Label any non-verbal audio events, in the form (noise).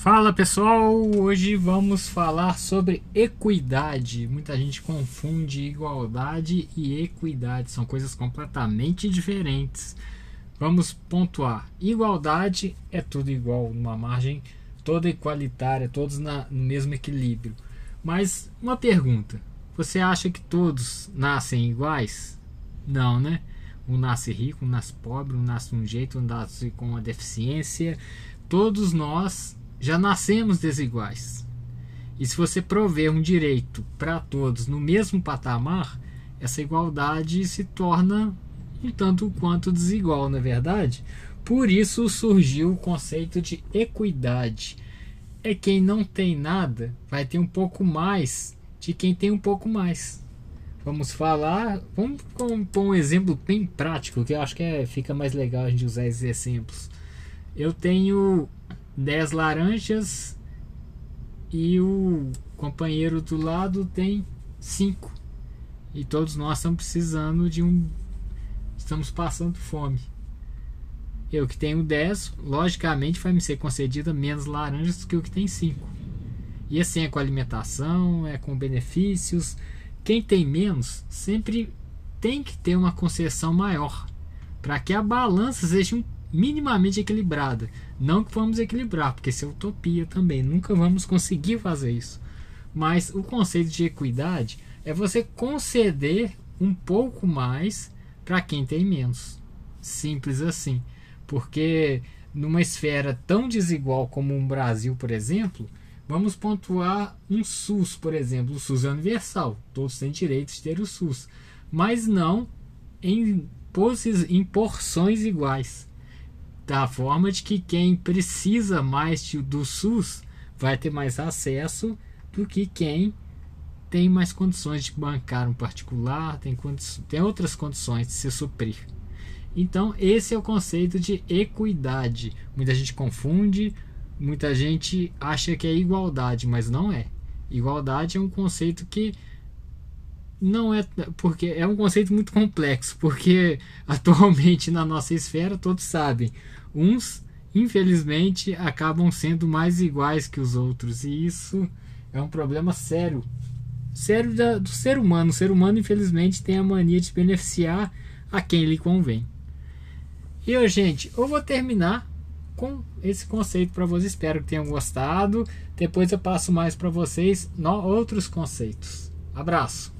Fala pessoal, hoje vamos falar sobre equidade. Muita gente confunde igualdade e equidade, são coisas completamente diferentes. Vamos pontuar: igualdade é tudo igual, numa margem toda igualitária, todos na, no mesmo equilíbrio. Mas uma pergunta: você acha que todos nascem iguais? Não, né? Um nasce rico, um nasce pobre, um nasce de um jeito, um nasce com uma deficiência. Todos nós já nascemos desiguais. E se você prover um direito para todos no mesmo patamar, essa igualdade se torna um tanto quanto desigual, na é verdade? Por isso surgiu o conceito de equidade. É quem não tem nada vai ter um pouco mais de quem tem um pouco mais. Vamos falar, vamos pôr um exemplo bem prático, que eu acho que é, fica mais legal a gente usar esses exemplos. Eu tenho 10 laranjas e o companheiro do lado tem 5. E todos nós estamos precisando de um. Estamos passando fome. Eu que tenho 10, logicamente vai me ser concedida menos laranjas do que o que tem 5. E assim é com alimentação, é com benefícios. Quem tem menos sempre tem que ter uma concessão maior para que a balança seja um minimamente equilibrada. Não que vamos equilibrar, porque isso é utopia também. Nunca vamos conseguir fazer isso. Mas o conceito de equidade é você conceder um pouco mais para quem tem menos. Simples assim. Porque numa esfera tão desigual como um Brasil, por exemplo, vamos pontuar um SUS, por exemplo. O SUS é universal. Todos têm direito de ter o SUS. Mas não em, em porções iguais da forma de que quem precisa mais do SUS vai ter mais acesso do que quem tem mais condições de bancar um particular, tem, tem outras condições de se suprir. Então, esse é o conceito de equidade. Muita gente confunde, muita gente acha que é igualdade, mas não é. Igualdade é um conceito que não é porque é um conceito muito complexo, porque (laughs) atualmente na nossa esfera todos sabem, uns infelizmente acabam sendo mais iguais que os outros e isso é um problema sério, sério da, do ser humano. O ser humano infelizmente tem a mania de beneficiar a quem lhe convém. E eu, gente, eu vou terminar com esse conceito para vocês. Espero que tenham gostado. Depois eu passo mais para vocês no, outros conceitos. Abraço.